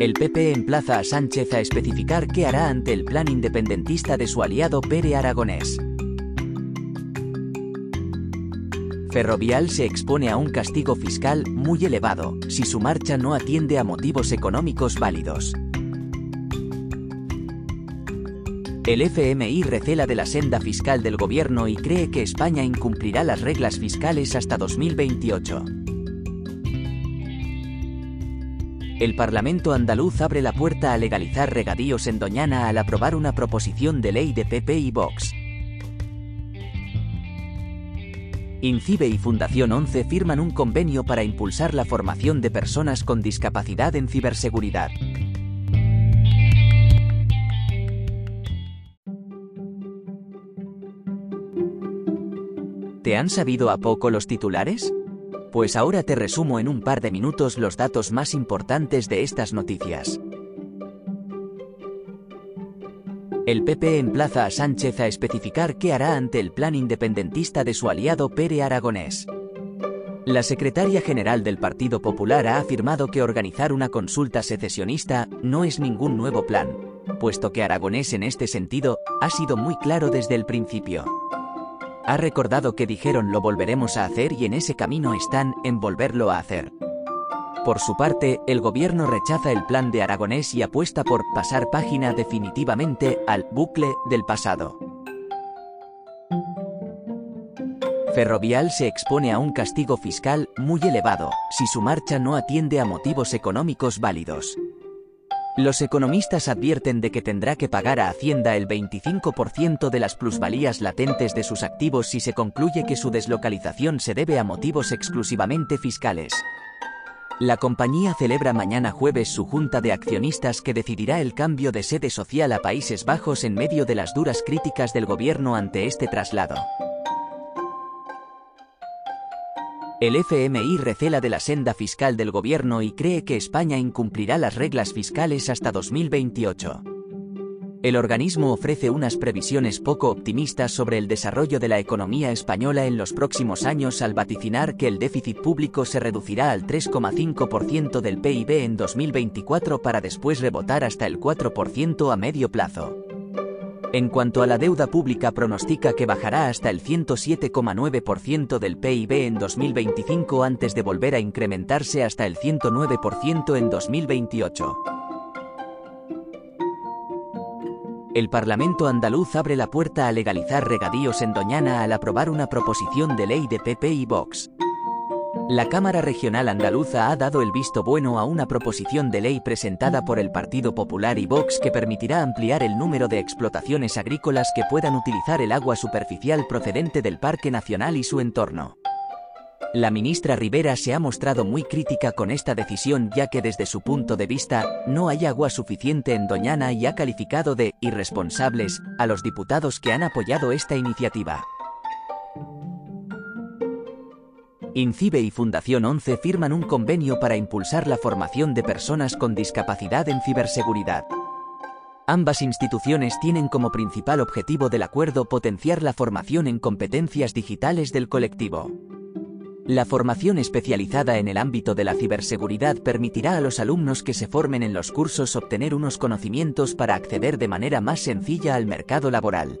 El PP emplaza a Sánchez a especificar qué hará ante el plan independentista de su aliado Pere Aragonés. Ferrovial se expone a un castigo fiscal muy elevado si su marcha no atiende a motivos económicos válidos. El FMI recela de la senda fiscal del gobierno y cree que España incumplirá las reglas fiscales hasta 2028. El Parlamento andaluz abre la puerta a legalizar regadíos en Doñana al aprobar una proposición de ley de PP y Vox. INCIBE y Fundación 11 firman un convenio para impulsar la formación de personas con discapacidad en ciberseguridad. ¿Te han sabido a poco los titulares? Pues ahora te resumo en un par de minutos los datos más importantes de estas noticias. El PP emplaza a Sánchez a especificar qué hará ante el plan independentista de su aliado Pere Aragonés. La secretaria general del Partido Popular ha afirmado que organizar una consulta secesionista no es ningún nuevo plan, puesto que Aragonés en este sentido ha sido muy claro desde el principio ha recordado que dijeron lo volveremos a hacer y en ese camino están en volverlo a hacer. Por su parte, el gobierno rechaza el plan de Aragonés y apuesta por pasar página definitivamente al bucle del pasado. Ferrovial se expone a un castigo fiscal muy elevado si su marcha no atiende a motivos económicos válidos. Los economistas advierten de que tendrá que pagar a Hacienda el 25% de las plusvalías latentes de sus activos si se concluye que su deslocalización se debe a motivos exclusivamente fiscales. La compañía celebra mañana jueves su junta de accionistas que decidirá el cambio de sede social a Países Bajos en medio de las duras críticas del gobierno ante este traslado. El FMI recela de la senda fiscal del gobierno y cree que España incumplirá las reglas fiscales hasta 2028. El organismo ofrece unas previsiones poco optimistas sobre el desarrollo de la economía española en los próximos años al vaticinar que el déficit público se reducirá al 3,5% del PIB en 2024 para después rebotar hasta el 4% a medio plazo. En cuanto a la deuda pública pronostica que bajará hasta el 107,9% del PIB en 2025 antes de volver a incrementarse hasta el 109% en 2028. El Parlamento andaluz abre la puerta a legalizar regadíos en Doñana al aprobar una proposición de ley de PP y Vox. La Cámara Regional Andaluza ha dado el visto bueno a una proposición de ley presentada por el Partido Popular y Vox que permitirá ampliar el número de explotaciones agrícolas que puedan utilizar el agua superficial procedente del Parque Nacional y su entorno. La ministra Rivera se ha mostrado muy crítica con esta decisión ya que desde su punto de vista no hay agua suficiente en Doñana y ha calificado de irresponsables a los diputados que han apoyado esta iniciativa. INCIBE y Fundación 11 firman un convenio para impulsar la formación de personas con discapacidad en ciberseguridad. Ambas instituciones tienen como principal objetivo del acuerdo potenciar la formación en competencias digitales del colectivo. La formación especializada en el ámbito de la ciberseguridad permitirá a los alumnos que se formen en los cursos obtener unos conocimientos para acceder de manera más sencilla al mercado laboral.